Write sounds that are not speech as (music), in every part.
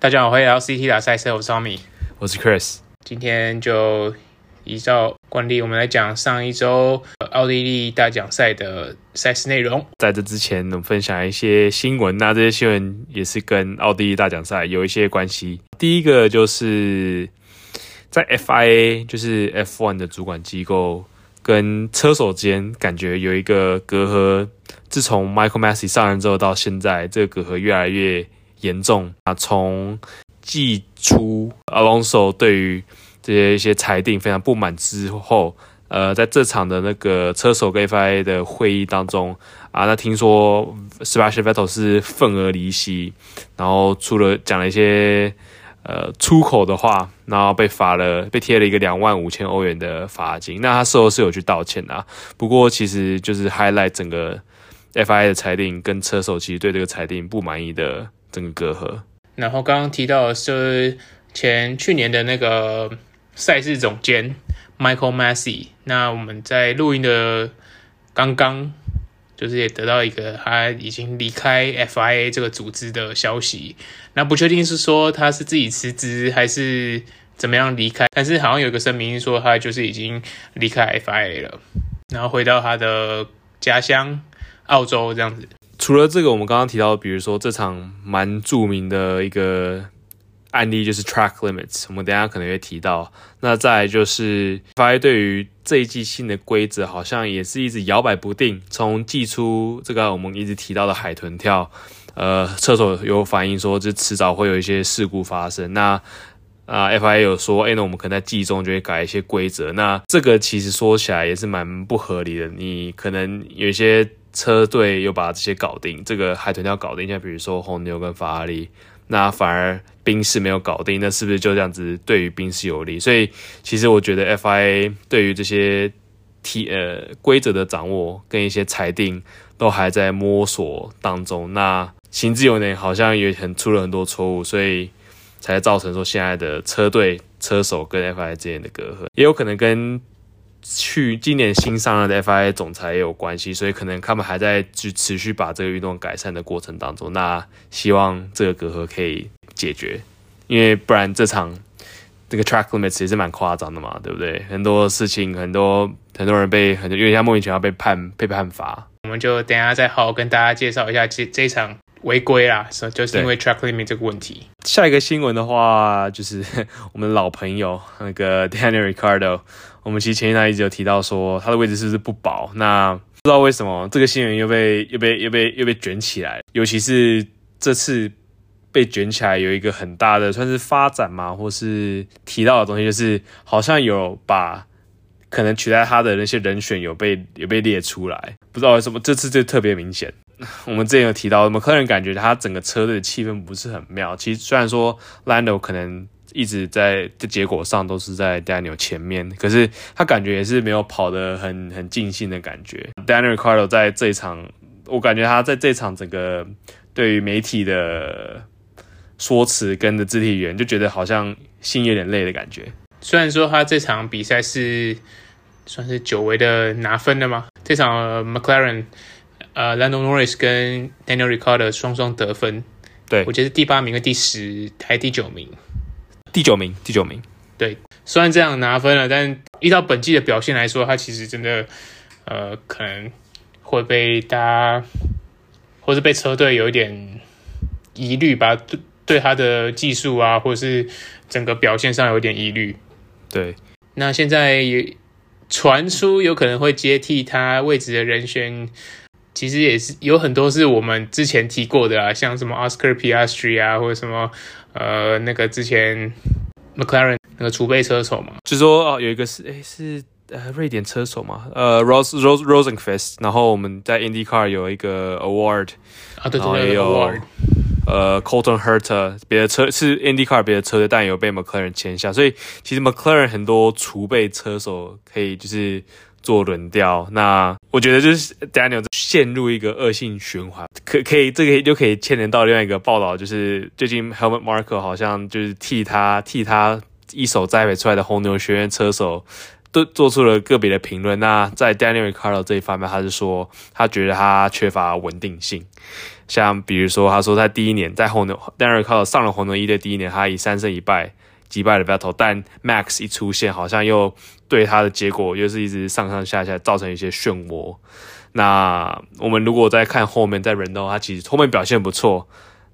大家好，欢迎来到 CT 打赛车，我是 Tommy，我是 Chris。今天就依照惯例，我们来讲上一周奥地利大奖赛的赛事内容。在这之前，我们分享一些新闻，那这些新闻也是跟奥地利大奖赛有一些关系。第一个就是在 FIA，就是 F1 的主管机构跟车手之间，感觉有一个隔阂。自从 Michael Massey 上任之后到现在，这个隔阂越来越严重啊！从季初 Alonso 对于这些一些裁定非常不满之后，呃，在这场的那个车手跟 FIA 的会议当中啊，那听说 Sebastian Vettel 是愤而离席，然后除了讲了一些呃粗口的话，然后被罚了，被贴了一个两万五千欧元的罚金。那他事后是有去道歉的啊，不过其实就是 highlight 整个 FIA 的裁定跟车手其实对这个裁定不满意的。整个隔阂。然后刚刚提到的是前去年的那个赛事总监 Michael Massey 那我们在录音的刚刚，就是也得到一个他已经离开 FIA 这个组织的消息。那不确定是说他是自己辞职还是怎么样离开，但是好像有一个声明说他就是已经离开 FIA 了，然后回到他的家乡澳洲这样子。除了这个，我们刚刚提到，比如说这场蛮著名的一个案例就是 track limits，我们等下可能会提到。那再就是 f i 对于这一季新的规则好像也是一直摇摆不定。从季初这个我们一直提到的海豚跳，呃，车手有反映说，这迟早会有一些事故发生。那啊，呃，FIA 有说，哎，那我们可能在季中就会改一些规则。那这个其实说起来也是蛮不合理的。你可能有一些。车队又把这些搞定，这个海豚要搞定，像比如说红牛跟法拉利，那反而宾士没有搞定，那是不是就这样子对于宾士有利？所以其实我觉得 FIA 对于这些 T 呃规则的掌握跟一些裁定都还在摸索当中。那行之有年，好像也很出了很多错误，所以才造成说现在的车队车手跟 FIA 之间的隔阂，也有可能跟。去今年新上任的 FIA 总裁也有关系，所以可能他们还在去持续把这个运动改善的过程当中。那希望这个隔阂可以解决，因为不然这场这个 track limits 也是蛮夸张的嘛，对不对？很多事情，很多很多人被很多，因为像莫名其妙被判被判罚。我们就等一下再好好跟大家介绍一下这这一场违规啦，就是因为 track limit 这个问题。下一个新闻的话，就是我们老朋友那个 (laughs) Daniel Ricciardo。我们其实前一段一直有提到说他的位置是不是不保？那不知道为什么这个新闻又被又被又被又被卷起来，尤其是这次被卷起来有一个很大的算是发展嘛，或是提到的东西，就是好像有把可能取代他的那些人选有被有被列出来，不知道为什么这次就特别明显。(laughs) 我们之前有提到，我们个人感觉他整个车队的气氛不是很妙。其实虽然说 Lando 可能。一直在这结果上都是在 Daniel 前面，可是他感觉也是没有跑得很很尽兴的感觉。Daniel Ricciardo 在这一场，我感觉他在这场整个对于媒体的说辞跟的肢体语言，就觉得好像心有点累的感觉。虽然说他这场比赛是算是久违的拿分的嘛，这场 McLaren 呃 Lando Norris 跟 Daniel Ricciardo 双双得分，对，我觉得第八名跟第十还第九名。第九名，第九名。对，虽然这样拿分了，但依照本季的表现来说，他其实真的，呃，可能会被大家，或是被车队有一点疑虑吧，对对他的技术啊，或者是整个表现上有点疑虑。对，那现在也传出有可能会接替他位置的人选，其实也是有很多是我们之前提过的啊，像什么 Oscar Piastri 啊，或者什么。呃，那个之前 McLaren 那个储备车手嘛，就说哦，有一个是诶是呃瑞典车手嘛，呃 Rose Rose Rosenqvist，然后我们在 IndyCar 有一个 award 啊，对对对，有 award，呃 Colton Herta 别的车是 IndyCar 别的车队，但有被 McLaren 签下，所以其实 McLaren 很多储备车手可以就是。做轮调，那我觉得就是 Daniel 陷入一个恶性循环，可可以这个就可以牵连到另外一个报道，就是最近 Helmut Marko 好像就是替他替他一手栽培出来的红牛学院车手都做出了个别的评论。那在 Daniel Ricardo 这一方面，他是说他觉得他缺乏稳定性。像比如说，他说在第一年在红牛，Daniel Ricardo 上了红牛一的第一年，他以三胜一败击败了 Battle，但 Max 一出现，好像又对他的结果又是一直上上下下，造成一些漩涡。那我们如果再看后面，在 Renault，他其实后面表现不错，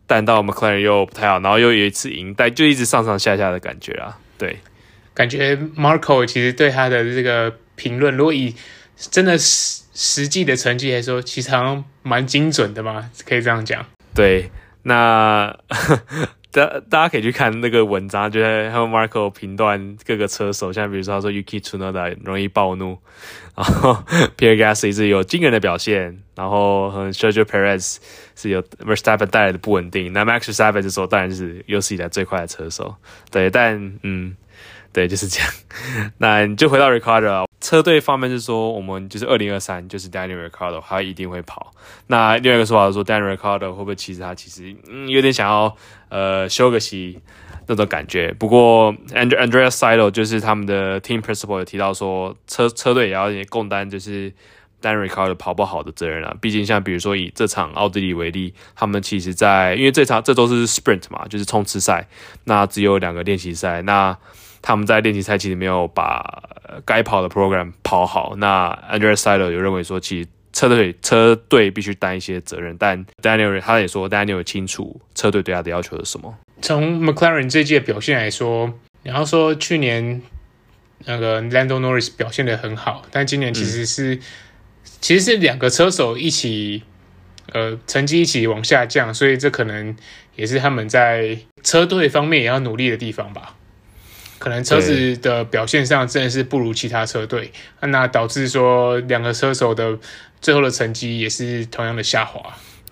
但到 McLaren 又不太好，然后又有一次赢，但就一直上上下下的感觉啊。对，感觉 Marco 其实对他的这个评论，如果以真的实实际的成绩来说，其实好像蛮精准的嘛，可以这样讲。对，那大大家可以去看那个文章，就是还有 Marco 评断各个车手，像比如说他说 Yuki Tsunoda 容易暴怒，(laughs) 然后 Pierre Gasly 是有惊人的表现，然后和 Sergio Perez 是有 Verstappen 带来的不稳定，那 Max Verstappen 这时候当然是有史以来最快的车手。对，但嗯。对，就是这样。(laughs) 那你就回到 Ricardo 车队方面是说，我们就是二零二三，就是 Daniel Ricardo 他一定会跑。那另外一个说法是说，Daniel Ricardo 会不会其实他其实嗯有点想要呃休个息那种感觉。不过 Andrea Seidl 就是他们的 Team Principal 有提到说，车车队也要共担就是 Daniel Ricardo 跑不好的责任啊。毕竟像比如说以这场奥地利为例，他们其实在因为这场这都是 Sprint 嘛，就是冲刺赛，那只有两个练习赛，那。他们在练习赛其实没有把该跑的 program 跑好。那 Andrea Seidl 有认为说，其实车队车队必须担一些责任。但 Daniel 他也说，Daniel 清楚车队对他的要求是什么。从 McLaren 这届表现来说，然后说去年那个 Lando Norris 表现的很好，但今年其实是、嗯、其实是两个车手一起呃成绩一起往下降，所以这可能也是他们在车队方面也要努力的地方吧。可能车子的表现上真的是不如其他车队，那导致说两个车手的最后的成绩也是同样的下滑。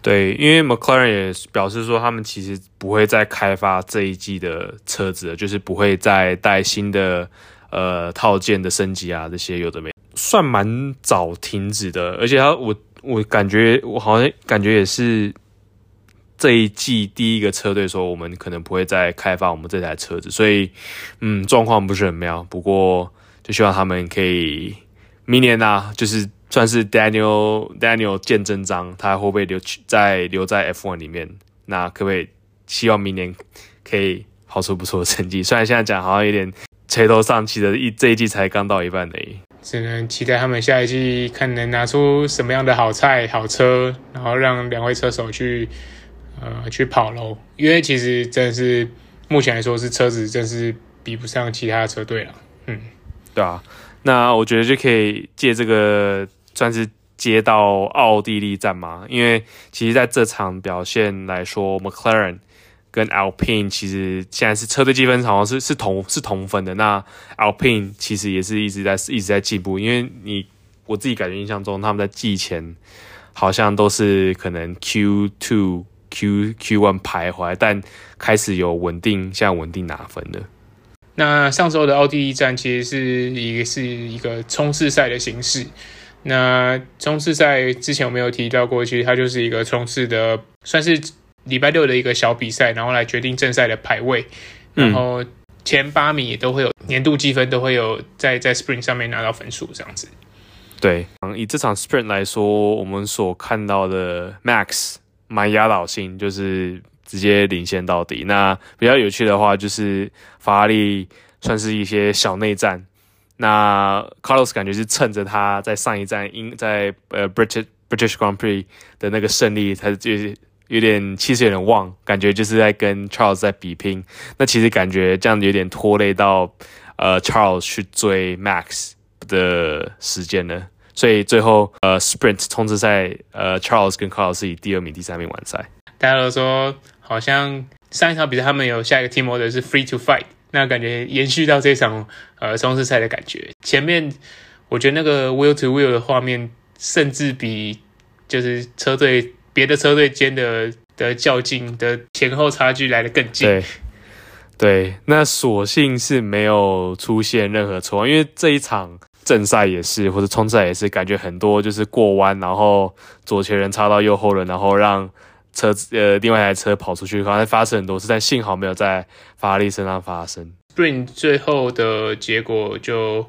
对，因为 McLaren 也表示说，他们其实不会再开发这一季的车子了，就是不会再带新的呃套件的升级啊，这些有的没，算蛮早停止的。而且他我我感觉我好像感觉也是。这一季第一个车队说，我们可能不会再开发我们这台车子，所以，嗯，状况不是很妙。不过，就希望他们可以明年呐、啊，就是算是 Daniel Daniel 见真章，他会不会留在留在 F1 里面？那可不可以希望明年可以跑出不错的成绩？虽然现在讲好像有点垂头丧气的，一这一季才刚到一半而已。只能期待他们下一季看能拿出什么样的好菜好车，然后让两位车手去。呃，去跑喽，因为其实真的是目前来说是车子，真是比不上其他车队了。嗯，对啊，那我觉得就可以借这个算是接到奥地利站嘛，因为其实在这场表现来说，McLaren 跟 Alpine 其实现在是车队积分好像是是同是同分的。那 Alpine 其实也是一直在一直在进步，因为你我自己感觉印象中他们在季前好像都是可能 Q two。Q Q one 徘徊，但开始有稳定，像稳定拿分的。那上周的奥地利站其实是一个是一个冲刺赛的形式。那冲刺赛之前我没有提到过，其实它就是一个冲刺的，算是礼拜六的一个小比赛，然后来决定正赛的排位。然后前八名也都会有年度积分，都会有在在 Spring 上面拿到分数这样子。对，以这场 Sprint 来说，我们所看到的 Max。蛮压倒性，就是直接领先到底。那比较有趣的话，就是法拉利算是一些小内战。那 Carlos 感觉是趁着他在上一站英在呃 British British Grand Prix 的那个胜利，他就有点气势有点旺，感觉就是在跟 Charles 在比拼。那其实感觉这样有点拖累到呃 Charles 去追 Max 的时间了。所以最后，呃，Sprint 冲刺赛，呃，Charles 跟 Carlos 以第二名、第三名完赛。大家都说，好像上一场比赛他们有下一个 team order 是 Free to Fight，那感觉延续到这场呃冲刺赛的感觉。前面我觉得那个 Wheel to Wheel 的画面，甚至比就是车队别的车队间的的较劲的前后差距来得更近。对，对，那所幸是没有出现任何错，因为这一场。正赛也是，或者冲刺赛也是，感觉很多就是过弯，然后左前轮插到右后轮，然后让车子呃另外一台车跑出去，刚才发生很多次，但幸好没有在法拉利身上发生。Spring 最后的结果就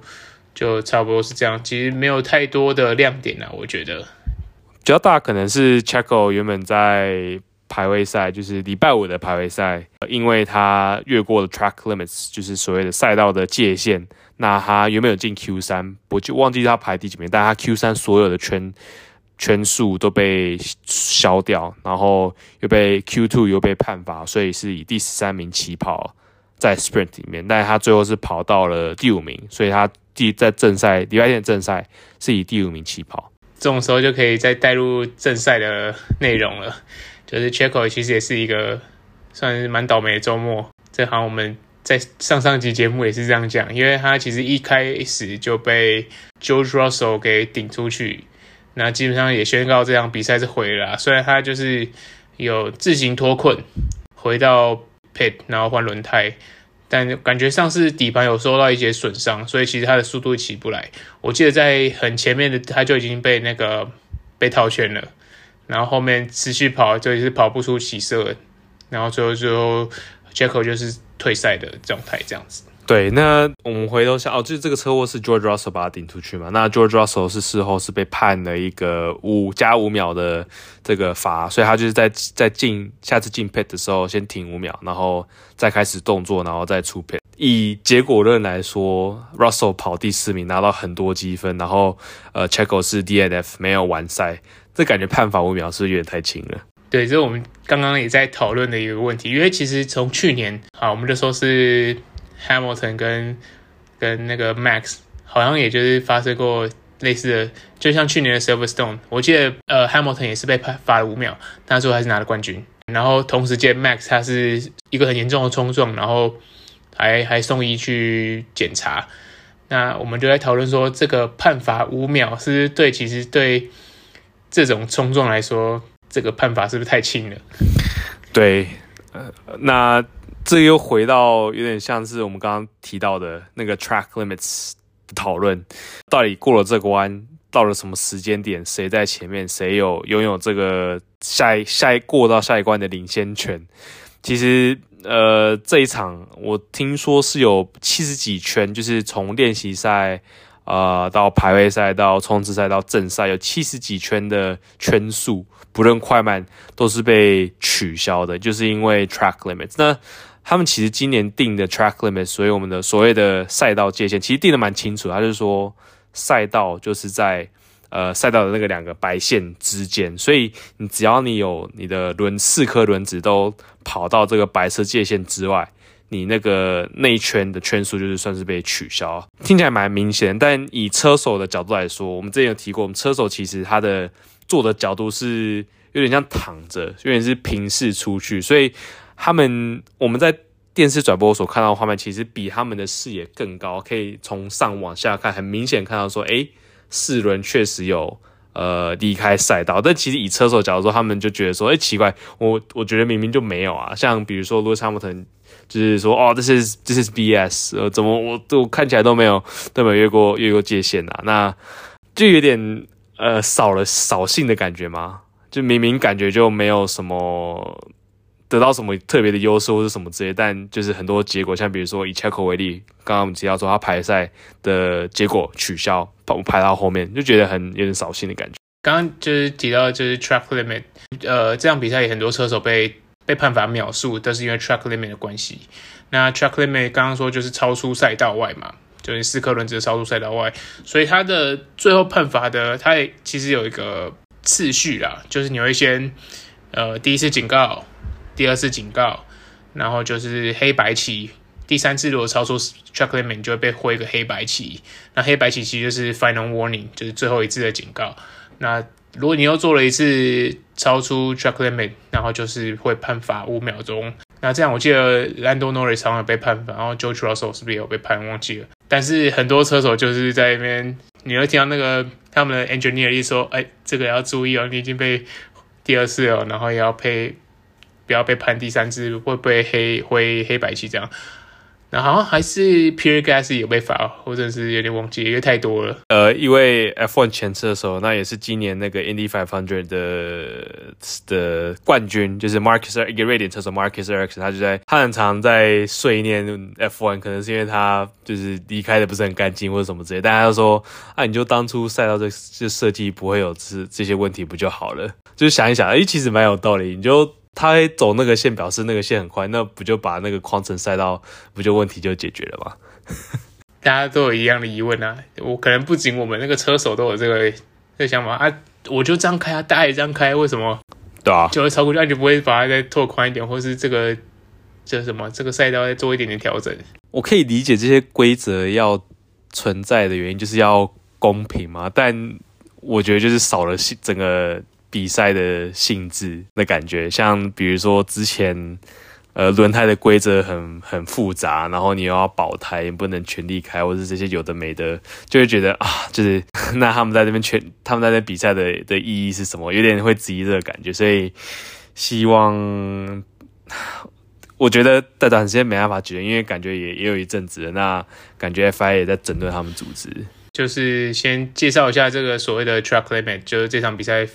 就差不多是这样，其实没有太多的亮点啊，我觉得。比较大可能是 Checo 原本在排位赛，就是礼拜五的排位赛，因为他越过了 track limits，就是所谓的赛道的界限。那他原本有进 Q 三，我就忘记他排第几名，但他 Q 三所有的圈圈数都被消掉，然后又被 Q two 又被判罚，所以是以第十三名起跑在 Sprint 里面，但是他最后是跑到了第五名，所以他第在正赛礼拜天的正赛是以第五名起跑。这种时候就可以再带入正赛的内容了，就是 Checo 其实也是一个算是蛮倒霉的周末，这好我们。在上上集节目也是这样讲，因为他其实一开始就被 George Russell 给顶出去，那基本上也宣告这场比赛是毁了。虽然他就是有自行脱困回到 pit，然后换轮胎，但感觉上是底盘有受到一些损伤，所以其实他的速度起不来。我记得在很前面的他就已经被那个被套圈了，然后后面持续跑就是跑不出起色，然后最后最后 Checo 就是。退赛的状态这样子。对，那我们回头想，哦，就是这个车祸是 George Russell 把他顶出去嘛？那 George Russell 是事后是被判了一个五加五秒的这个罚，所以他就是在在进下次进 pit 的时候先停五秒，然后再开始动作，然后再出 pit。以结果论来说，Russell 跑第四名拿到很多积分，然后呃 Checko 是 DNF 没有完赛，这感觉判罚五秒是是有点太轻了？对，这是我们刚刚也在讨论的一个问题，因为其实从去年，好，我们就说是 Hamilton 跟跟那个 Max，好像也就是发生过类似的，就像去年的 Silverstone，我记得呃 Hamilton 也是被判罚了五秒，但最后还是拿了冠军。然后同时间 Max 他是一个很严重的冲撞，然后还还送医去检查。那我们就在讨论说，这个判罚五秒是是对，其实对这种冲撞来说。这个判罚是不是太轻了？对，呃，那这又回到有点像是我们刚刚提到的那个 track limits 的讨论，到底过了这个弯，到了什么时间点，谁在前面，谁有拥有这个下一下一过到下一关的领先权？其实，呃，这一场我听说是有七十几圈，就是从练习赛。啊、呃，到排位赛，到冲刺赛，到正赛，有七十几圈的圈数，不论快慢都是被取消的，就是因为 track limits。那他们其实今年定的 track limits，所以我们的所谓的赛道界限，其实定的蛮清楚。他就是说，赛道就是在呃赛道的那个两个白线之间，所以你只要你有你的轮四颗轮子都跑到这个白色界限之外。你那个内圈的圈数就是算是被取消，听起来蛮明显。但以车手的角度来说，我们之前有提过，我们车手其实他的坐的角度是有点像躺着，有点是平视出去，所以他们我们在电视转播所看到的画面，其实比他们的视野更高，可以从上往下看，很明显看到说，诶，四轮确实有呃离开赛道。但其实以车手角度说，他们就觉得说，诶，奇怪，我我觉得明明就没有啊，像比如说 Lewis Hamilton。就是说，哦，这是这是 BS，呃，怎么我都看起来都没有都没有越过越过界限啊？那就有点呃扫了扫兴的感觉吗？就明明感觉就没有什么得到什么特别的优势或者什么之类，但就是很多结果，像比如说以查克为例，刚刚我们提到说他排赛的结果取消，排排到后面就觉得很有点扫兴的感觉。刚刚就是提到就是 track limit，呃，这场比赛也很多车手被。被判罚秒数都是因为 track limit 的关系。那 track limit 刚刚说就是超出赛道外嘛，就是四颗轮子超出赛道外，所以它的最后判罚的，它也其实有一个次序啦，就是你会先呃第一次警告，第二次警告，然后就是黑白旗，第三次如果超出 track limit 就会被挥个黑白旗，那黑白旗其实就是 final warning，就是最后一次的警告。那如果你又做了一次超出 track limit，然后就是会判罚五秒钟。那这样我记得 Lando Norris 常常被判罚，然后 George Russell 是不是也有被判？忘记了。但是很多车手就是在那边，你会听到那个他们的 engineer 一说：“哎，这个要注意哦，你已经被第二次了，然后也要配，不要被判第三次，会不会黑灰黑白棋这样。”然后好像还是 Pierre Gasly 有被罚，或者是有点忘记，因为太多了。呃，因为 F1 前车手，那也是今年那个 Indy 500的的冠军，就是 Marcus 一个瑞典车手 Marcus e r i c s 他就在他很常在碎念 F1，可能是因为他就是离开的不是很干净或者什么之类，但他就说啊，你就当初赛道这这设计不会有这这些问题不就好了？就是想一想，哎，其实蛮有道理，你就。他走那个线，表示那个线很快，那不就把那个框层赛道，不就问题就解决了吗？(laughs) 大家都有一样的疑问啊，我可能不仅我们那个车手都有这个这个想法啊，我就这样开啊，大家也这样开，为什么？对啊，就会超过去，那就不会把它再拓宽一点，或是这个这什么这个赛道再做一点点调整？我可以理解这些规则要存在的原因，就是要公平嘛，但我觉得就是少了整个。比赛的性质的感觉，像比如说之前，呃，轮胎的规则很很复杂，然后你又要保胎，不能全力开，或者这些有的没的，就会觉得啊，就是那他们在这边全，他们在这比赛的的意义是什么？有点会质疑这个感觉，所以希望，我觉得在短时间没办法解决，因为感觉也也有一阵子，那感觉 FIA 也在整顿他们组织。就是先介绍一下这个所谓的 track limit，就是这场比赛。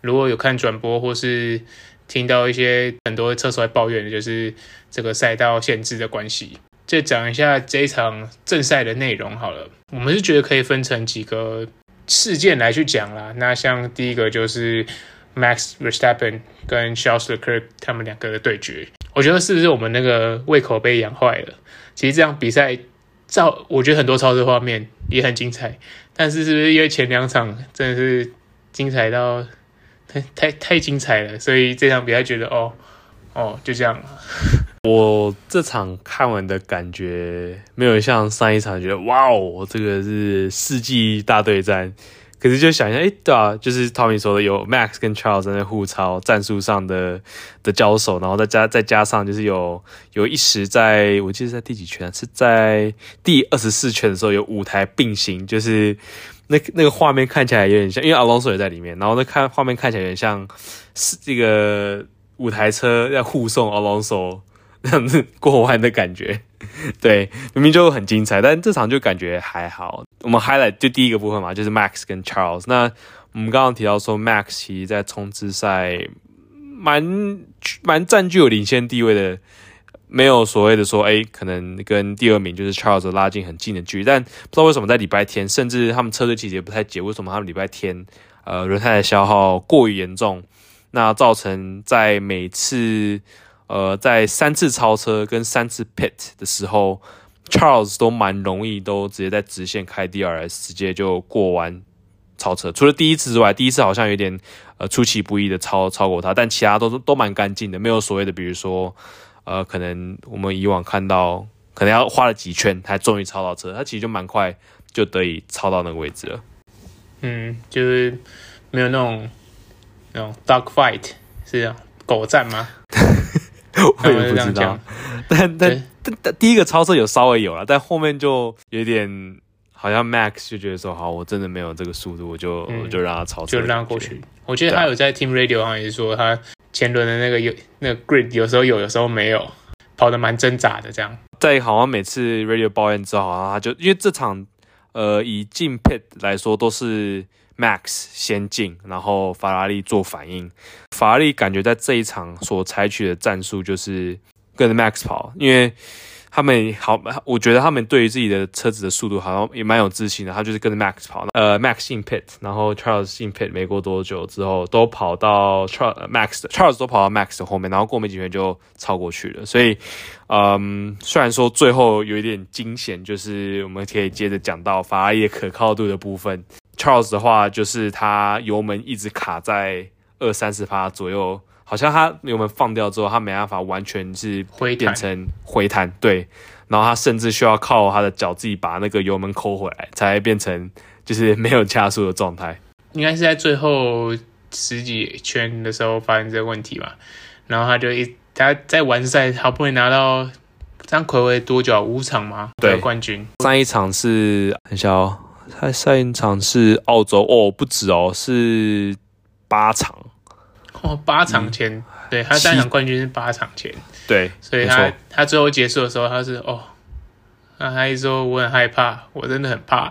如果有看转播或是听到一些很多车手在抱怨的，就是这个赛道限制的关系。就讲一下这一场正赛的内容好了。我们是觉得可以分成几个事件来去讲啦。那像第一个就是 Max Verstappen 跟 Charles Leclerc 他们两个的对决。我觉得是不是我们那个胃口被养坏了？其实这场比赛照我觉得很多超车画面也很精彩，但是是不是因为前两场真的是精彩到？太太太精彩了，所以这场比赛觉得哦哦就这样。(laughs) 我这场看完的感觉没有像上一场觉得哇哦，这个是世纪大对战。可是就想一下，哎，对啊，就是 Tommy 说的，有 Max 跟 Charles 在那互抄战术上的的交手，然后再加再加上就是有有一时在我记得在第几圈，是在第二十四圈的时候有五台并行，就是。那那个画面看起来有点像，因为 Alonso 也在里面，然后那看画面看起来有点像是这个五台车要护送 Alonso (laughs) 那样子过弯的感觉，(laughs) 对，明明就很精彩，但这场就感觉还好。我们 highlight 就第一个部分嘛，就是 Max 跟 Charles。那我们刚刚提到说，Max 其实在冲刺赛蛮蛮占据有领先地位的。没有所谓的说，哎，可能跟第二名就是 Charles 拉近很近的距离，但不知道为什么在礼拜天，甚至他们车队其实也不太解，为什么他们礼拜天，呃，轮胎的消耗过于严重，那造成在每次，呃，在三次超车跟三次 pit 的时候，Charles 都蛮容易都直接在直线开 DRS，直接就过弯超车，除了第一次之外，第一次好像有点呃出其不意的超超过他，但其他都都蛮干净的，没有所谓的，比如说。呃，可能我们以往看到，可能要花了几圈才终于超到车，他其实就蛮快就得以超到那个位置了。嗯，就是没有那种那种 dog fight 是这样狗战吗？(laughs) 我也不知道。但但但但第一个超车有稍微有了，但后面就有点好像 Max 就觉得说，好，我真的没有这个速度，我就、嗯、我就让他超车，就让他过去。我觉得他有在 Team Radio 上也是说他。前轮的那个有那个 grid 有时候有，有时候没有，跑得蛮挣扎的这样。在好像每次 radio 抱怨之后，好像他就因为这场，呃，以进 pit 来说都是 Max 先进，然后法拉利做反应。法拉利感觉在这一场所采取的战术就是跟着 Max 跑，因为。他们好，我觉得他们对于自己的车子的速度好像也蛮有自信的。他就是跟着 Max 跑，呃，Max 进 pit，然后 Charles 进 pit，没过多久之后都跑到 Charles Max，Charles 都跑到 Max 的后面，然后过没几圈就超过去了。所以，嗯，虽然说最后有一点惊险，就是我们可以接着讲到法拉利的可靠度的部分。Charles 的话就是他油门一直卡在二三十趴左右。好像他油门放掉之后，他没办法完全是变成回弹，对，然后他甚至需要靠他的脚自己把那个油门抠回来，才变成就是没有加速的状态。应该是在最后十几圈的时候发现这个问题吧。然后他就一他在完赛，好不容易拿到这样睽违多久？五场吗？对，冠军。上一场是很小，他上一场是澳洲哦，不止哦，是八场。哦，八场前，嗯、对他单场冠军是八场前，对，所以他他最后结束的时候，他是哦，那，他一说我很害怕，我真的很怕。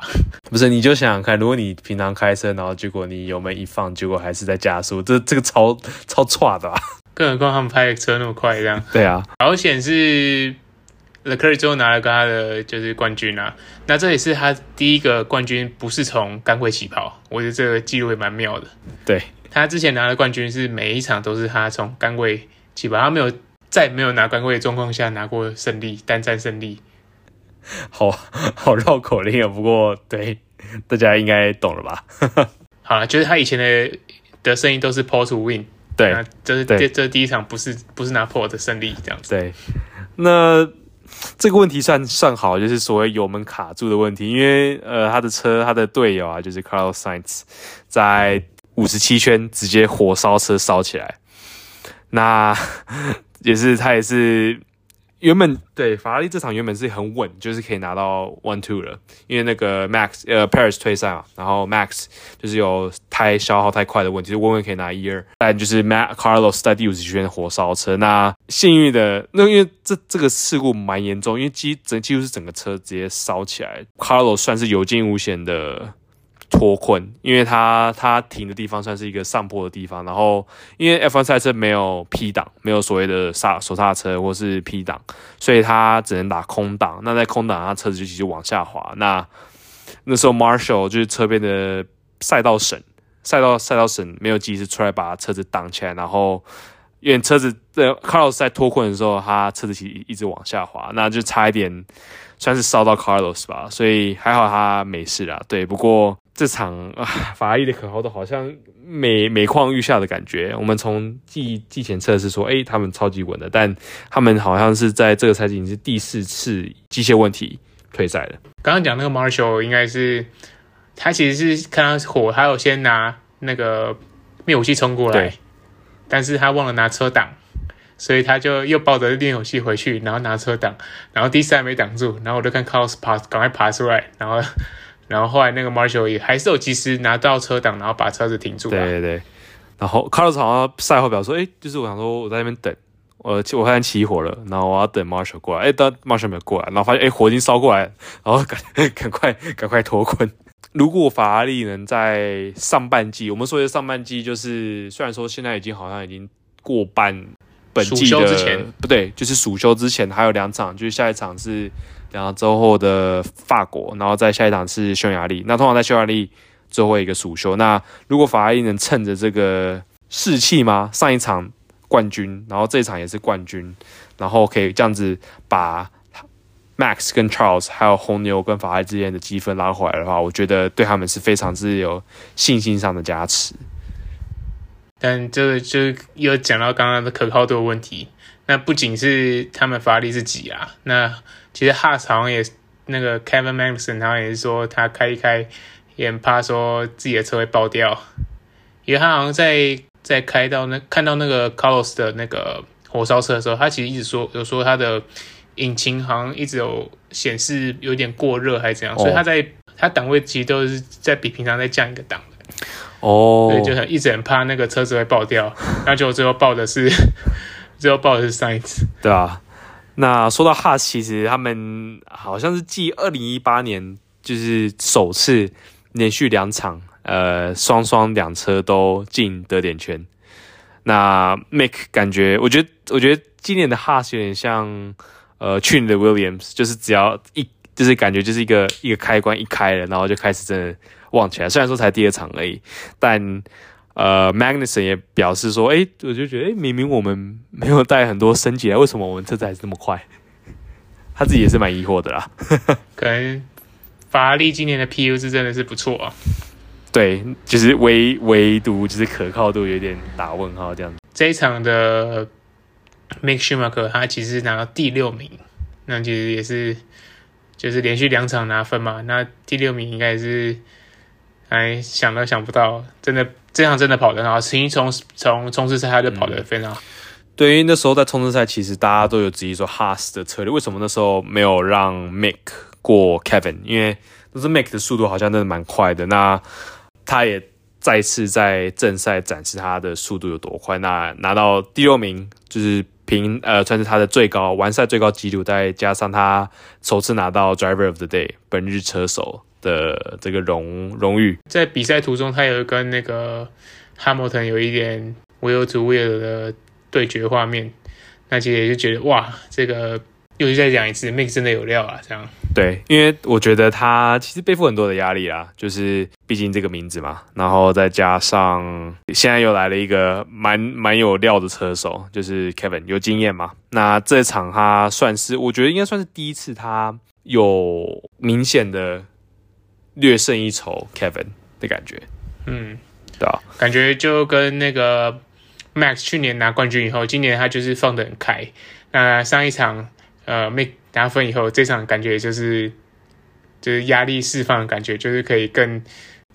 不是，你就想想看，如果你平常开车，然后结果你油门一放，结果还是在加速，这这个超超差的啊？(laughs) 更何况他们拍的车那么快，这样。对啊，保险是 Leclerc 最后拿了个他的就是冠军啊。那这也是他第一个冠军，不是从杆位起跑，我觉得这个记录也蛮妙的。对，他之前拿的冠军是每一场都是他从杆位起跑，他没有在没有拿杆位的状况下拿过胜利，单战胜利。好 (laughs) 好绕口令啊，不过对大家应该懂了吧？(laughs) 好了，就是他以前的的胜利都是 pole to win，对，这是这这第一场不是不是拿 pole 的胜利这样子。对，那这个问题算算好，就是所谓油门卡住的问题，因为呃他的车他的队友啊，就是 Carlos Sainz 在五十七圈直接火烧车烧起来，那也是他也是。原本对法拉利这场原本是很稳，就是可以拿到 one two 了，因为那个 Max 呃 Paris 退赛嘛，然后 Max 就是有胎消耗太快的问题，就稳稳可以拿一二。但就是 Max Carlos 在第五十圈火烧车，那幸运的那因为这这个事故蛮严重，因为几整几乎是整个车直接烧起来，Carlos 算是有惊无险的。脱困，因为他他停的地方算是一个上坡的地方，然后因为 F1 赛车没有 P 档，没有所谓的刹手刹车或是 P 档，所以他只能打空档。那在空档，他车子就继续往下滑。那那时候 Marshall 就是车边的赛道审，赛道赛道审没有及时出来把车子挡起来，然后因为车子的 Carlos 在脱困的时候，他车子其实一直往下滑，那就差一点算是烧到 Carlos 吧，所以还好他没事啦。对，不过。这场啊，法拉利的可靠度好像每 (laughs) 每况愈下的感觉。我们从季季前测试说，哎，他们超级稳的，但他们好像是在这个赛季已经是第四次机械问题退赛了。刚刚讲那个 Marshall 应该是他其实是看到火，他有先拿那个灭火器冲过来，但是他忘了拿车挡，所以他就又抱着灭火器回去，然后拿车挡，然后第三没挡住，然后我就看 Carlos 爬，赶快爬出来，然后。然后后来那个 Marshall 也还是有及时拿到车挡，然后把车子停住。对对对。然后 Carlos 好像赛后表示说：“哎，就是我想说我在那边等，我我发现起火了，然后我要等 Marshall 过来。哎，但 Marshall 没有过来，然后发现哎火已经烧过来，然后赶 (laughs) 赶快赶快脱困。如果法拉利能在上半季，我们说的上半季就是虽然说现在已经好像已经过半，本季的之前不对，就是暑休之前还有两场，就是下一场是。然后之后的法国，然后再下一场是匈牙利。那通常在匈牙利最后一个暑休。那如果法拉利能趁着这个士气吗？上一场冠军，然后这一场也是冠军，然后可以这样子把 Max 跟 Charles 还有红牛跟法拉利之间的积分拉回来的话，我觉得对他们是非常之有信心上的加持。但这个就又讲到刚刚的可靠度的问题。那不仅是他们法拉利自己啊，那其实 Haas 好像也那个 Kevin Magnussen 好像也是说他开一开也很怕说自己的车会爆掉，因为他好像在在开到那看到那个 Carlos 的那个火烧车的时候，他其实一直说有说他的引擎好像一直有显示有点过热还是怎样，所以他在他档位其实都是在比平常再降一个档的哦，所以就很一直很怕那个车子会爆掉，然后结果最后爆的是。(laughs) 最后爆的是 Sainz，对啊。那说到 Haas，其实他们好像是继二零一八年就是首次连续两场，呃，双双两车都进得点圈。那 Mick 感觉，我觉得，我觉得今年的 Haas 有点像呃去年的 Williams，就是只要一，就是感觉就是一个一个开关一开了，然后就开始真的旺起来。虽然说才第二场而已，但。呃，Magnussen 也表示说，哎，我就觉得，哎，明明我们没有带很多升级来，为什么我们车子还是这么快？(laughs) 他自己也是蛮疑惑的啦。(laughs) 可能法拉利今年的 PU 是真的是不错啊。对，就是唯唯独就是可靠度有点打问号这样子。这一场的 Make Schumacher 他其实拿到第六名，那其实也是就是连续两场拿分嘛，那第六名应该也是。哎，想都想不到，真的这样真的跑得很好。其实从从冲刺赛他就跑得非常好。嗯、对于那时候在冲刺赛，其实大家都有质疑说，Haas 的策略为什么那时候没有让 Mick 过 Kevin？因为那是 Mick 的速度好像真的蛮快的。那他也再次在正赛展示他的速度有多快。那拿到第六名，就是凭呃算是他的最高完赛最高纪录，再加上他首次拿到 Driver of the Day 本日车手的这个荣荣誉。在比赛途中，他有跟那个 Hamilton 有一点 wheel to wheel 的对决画面，那其实也就觉得哇，这个。又再讲一次，Mick 真的有料啊！这样对，因为我觉得他其实背负很多的压力啦，就是毕竟这个名字嘛，然后再加上现在又来了一个蛮蛮有料的车手，就是 Kevin 有经验嘛。那这场他算是，我觉得应该算是第一次他有明显的略胜一筹 Kevin 的感觉。嗯，对啊，感觉就跟那个 Max 去年拿冠军以后，今年他就是放得很开。那上一场。呃，Mick 拿分以后，这场感觉就是就是压力释放的感觉，就是可以更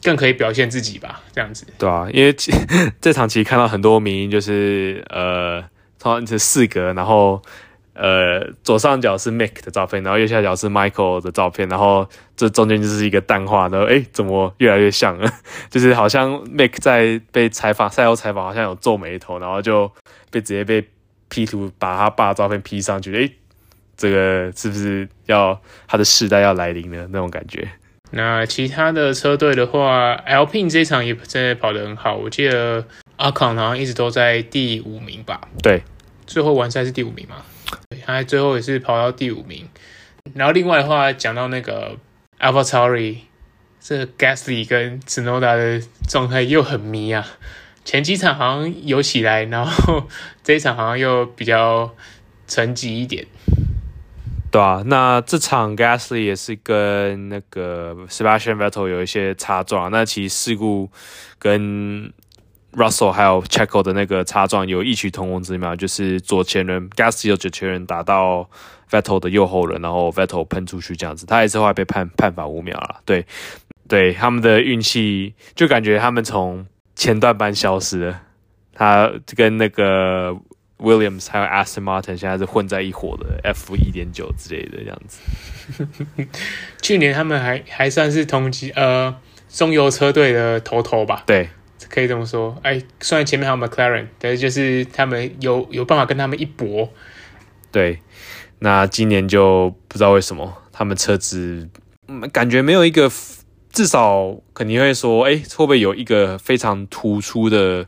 更可以表现自己吧，这样子。对啊，因为 (laughs) 这场其实看到很多名，就是呃，通常是四格，然后呃左上角是 Mick 的照片，然后右下角是 Michael 的照片，然后这中间就是一个淡化，然后哎，怎么越来越像了？(laughs) 就是好像 Mick 在被采访赛后采访，好像有皱眉头，然后就被直接被 P 图把他爸的照片 P 上去，哎。这个是不是要他的世代要来临的那种感觉？那其他的车队的话，Alpine 这场也真的跑得很好。我记得阿康好像一直都在第五名吧？对，最后完赛是第五名嘛？对，他最后也是跑到第五名。然后另外的话，讲到那个 AlphaTauri，这 Gasly 跟 s n o d a 的状态又很迷啊。前几场好像有起来，然后这一场好像又比较沉寂一点。对啊，那这场 Gasly 也是跟那个 Sebastian Vettel 有一些擦撞。那其实事故跟 Russell 还有 Checo 的那个擦撞有异曲同工之妙，就是左前轮 Gasly 有左前轮打到 Vettel 的右后轮，然后 Vettel 喷出去这样子，他也是后来被判判罚五秒了。对，对，他们的运气就感觉他们从前段班消失了，他跟那个。Williams 还有 Aston Martin 现在是混在一伙的 F 一点九之类的这样子。(laughs) 去年他们还还算是同级呃中游车队的头头吧？对，可以这么说。哎，虽然前面还有 McLaren，但是就是他们有有办法跟他们一搏。对，那今年就不知道为什么他们车子感觉没有一个，至少肯定会说，哎，会不会有一个非常突出的？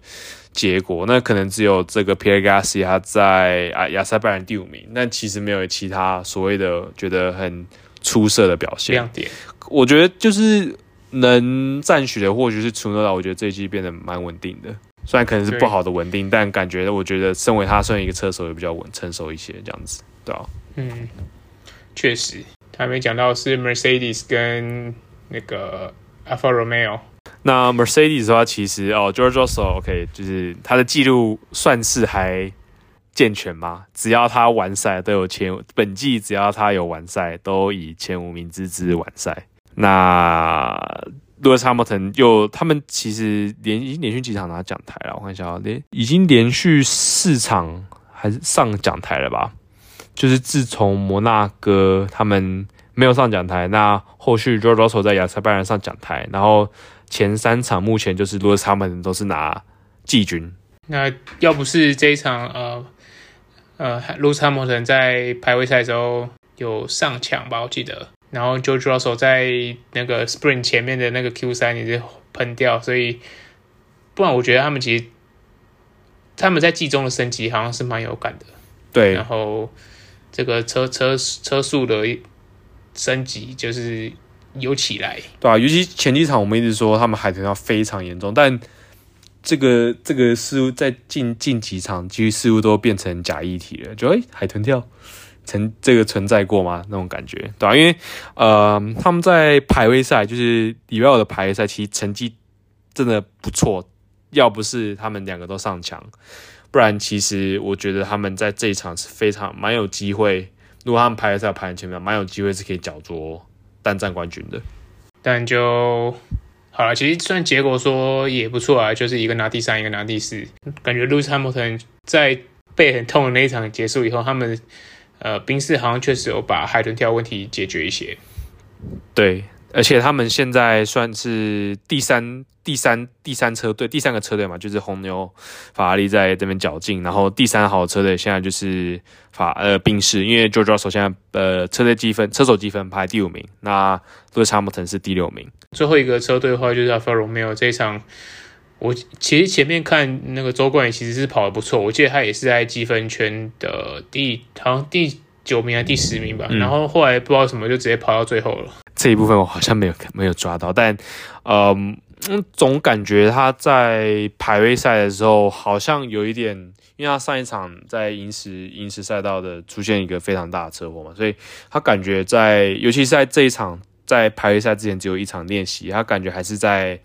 结果那可能只有这个 Pierre Gasly 他在啊亚塞拜然第五名，但其实没有其他所谓的觉得很出色的表现。亮点，我觉得就是能赞许的或许是 Tsunoda，我觉得这一季变得蛮稳定的，虽然可能是不好的稳定，但感觉我觉得身为他算一个车手也比较稳成熟一些这样子，对吧？嗯，确实，他没讲到是 Mercedes 跟那个 Alfa Romeo。那 Mercedes 的话，其实哦，George Russell OK，就是他的记录算是还健全吗。只要他完赛都有前，本季只要他有完赛，都以前五名之姿完赛。那 Lewis Hamilton 又他们其实连已经连续几场拿奖台了，我看一下啊，连已经连续四场还是上奖台了吧？就是自从摩纳哥他们没有上奖台，那后续 George Russell 在亚塞拜然上奖台，然后。前三场目前就是罗斯他们都是拿季军。那要不是这一场，呃呃，罗斯哈姆顿在排位赛的时候有上抢吧，我记得。然后 George Russell 在那个 Spring 前面的那个 Q 三也是喷掉，所以不然我觉得他们其实他们在季中的升级好像是蛮有感的。对，然后这个车车车速的升级就是。有起来，对啊，尤其前几场我们一直说他们海豚跳非常严重，但这个这个似乎在近近几场其实似乎都变成假议题了。就哎、欸，海豚跳曾这个存在过吗？那种感觉，对啊，因为呃，他们在排位赛，就是里维尔的排位赛，其实成绩真的不错。要不是他们两个都上墙，不然其实我觉得他们在这一场是非常蛮有机会。如果他们排位赛排在前面，蛮有机会是可以角逐。单战冠军的，但就好了。其实算结果说也不错啊，就是一个拿第三，一个拿第四。感觉 Lewis Hamilton 在背很痛的那一场结束以后，他们呃冰士好像确实有把海豚跳问题解决一些。对，而且他们现在算是第三、第三、第三车队，第三个车队嘛，就是红牛、法拉利在这边较劲。然后第三好车队现在就是法呃宾士，因为 George Russell 现在呃车队积分、车手积分排第五名，那 Lewis Hamilton 是第六名。最后一个车队的话就是 Alfa Romeo 这一场，我其实前面看那个周冠宇其实是跑得不错，我记得他也是在积分圈的第好像第九名还是第十名吧，嗯、然后后来不知道什么就直接跑到最后了。这一部分我好像没有没有抓到，但，嗯，总感觉他在排位赛的时候好像有一点，因为他上一场在银石银石赛道的出现一个非常大的车祸嘛，所以他感觉在，尤其是在这一场在排位赛之前只有一场练习，他感觉还是在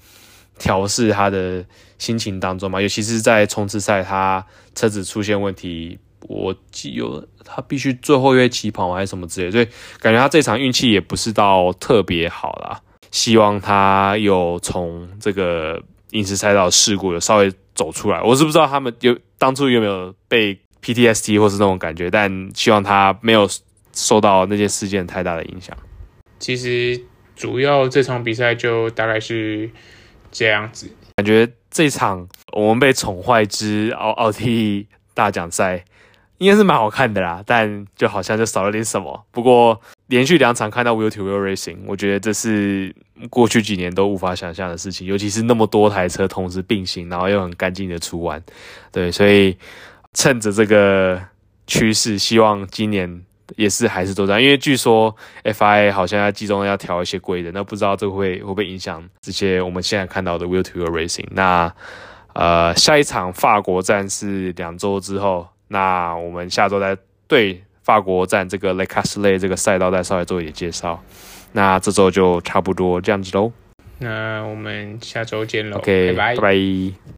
调试他的心情当中嘛，尤其是在冲刺赛，他车子出现问题。我记有他必须最后一位起跑还是什么之类，所以感觉他这场运气也不是到特别好啦。希望他有从这个饮食赛道事故有稍微走出来。我是不知道他们有当初有没有被 PTSD 或是那种感觉，但希望他没有受到那些事件太大的影响。其实主要这场比赛就大概是这样子，感觉这场我们被宠坏之奥奥地利大奖赛。应该是蛮好看的啦，但就好像就少了点什么。不过连续两场看到 Wheel to Wheel Racing，我觉得这是过去几年都无法想象的事情，尤其是那么多台车同时并行，然后又很干净的出弯。对，所以趁着这个趋势，希望今年也是还是都这样。因为据说 FIA 好像要季中要调一些规则，那不知道这会会不会影响这些我们现在看到的 Wheel to Wheel Racing。那呃，下一场法国站是两周之后。那我们下周再对法国站这个 Le Castellet 这个赛道再稍微做一点介绍。那这周就差不多这样子喽。那我们下周见喽。OK，拜拜。